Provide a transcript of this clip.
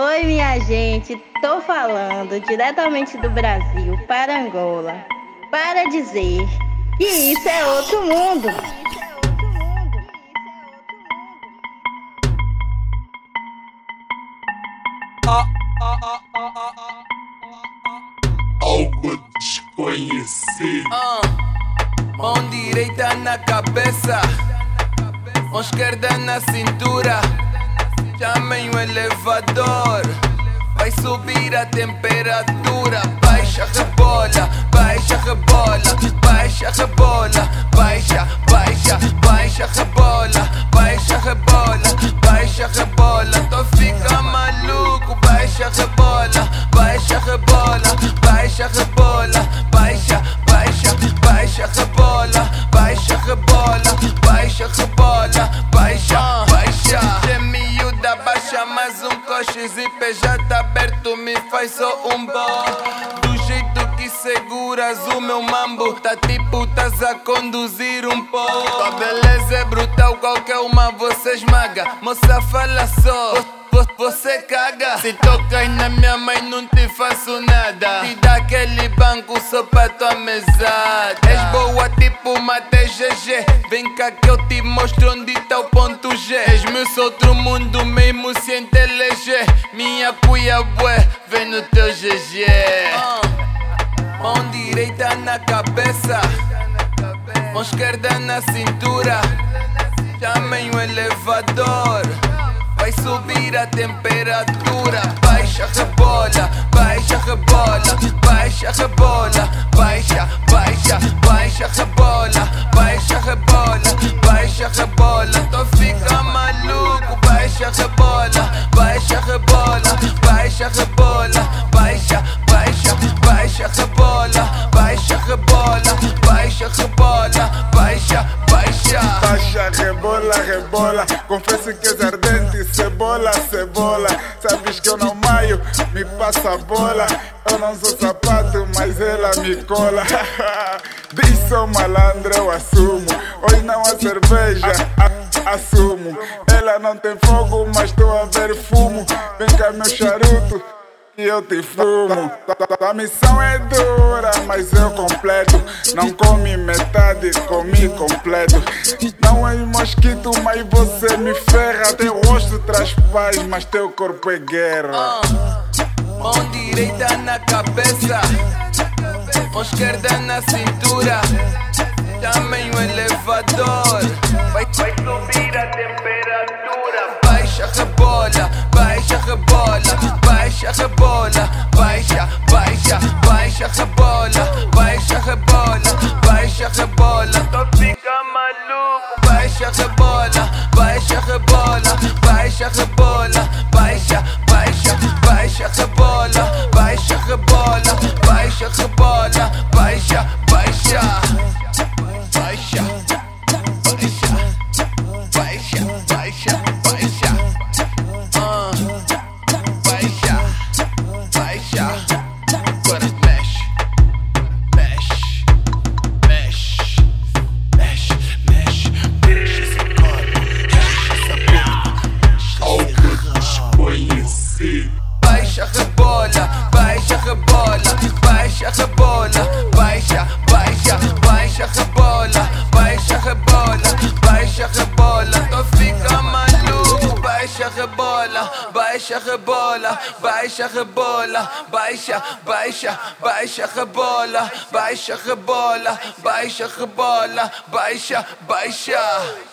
Oi, minha gente, tô falando diretamente do Brasil para Angola para dizer que isso é outro mundo. Algo desconhecido. Mão direita na cabeça, mão esquerda na cintura. Chamem o elevador, subir a temperatura. Baixa, rebola, baixa, rebola, baixa, rebola, me faz só um bom. Do jeito que seguras o meu mambo, tá tipo tás a conduzir um pouco. Tua beleza é brutal, qualquer uma você esmaga. Moça, fala só. vo- Você caga Se tocas na minha mãe não te faço nada Te dá aquele banco só pra tua mesada És boa tipo uma TGG Vem cá que eu te mostro onde o ponto G. Meu outro mundo mesmo sem teleger Minha cuia bué, vem no teu GG Mão direita na cabeça. Mão esquerda na cintura. Chamem o elevador. Vai subir a temperatura. Baixa, rebola, baixa, rebola. Baixa, rebola, Confesso que és ardente, cebola, cebola. Sabes que eu não maio, me passa a bola. Eu não sou sapato, mas ela me cola. Diz sou malandro, eu assumo. Hoje não há cerveja, a- assumo. Ela não tem fogo, mas estou a ver fumo. Vem cá, meu charuto. E eu te fumo. A missão é dura, mas eu completo. Não come metade, comi completo. É mosquito, mas você me ferra. Teu rosto traz paz, mas teu corpo é guerra. Mão direita na cabeça, mão esquerda na cintura. Chamem o elevador, vai, vai subir a temperatura. Baixa, rebola, baixa, rebola, baixa, rebola, baixa, maluco, baixa, rebola, baixa, rebola, baixa, rebola, baixa, baixa, baixa, baixa, rebola, baixa, rebola, baixa, rebola, baixa, baixa, baixa, rebola, baixa, rebola, baixa, rebola, baixa, baixa.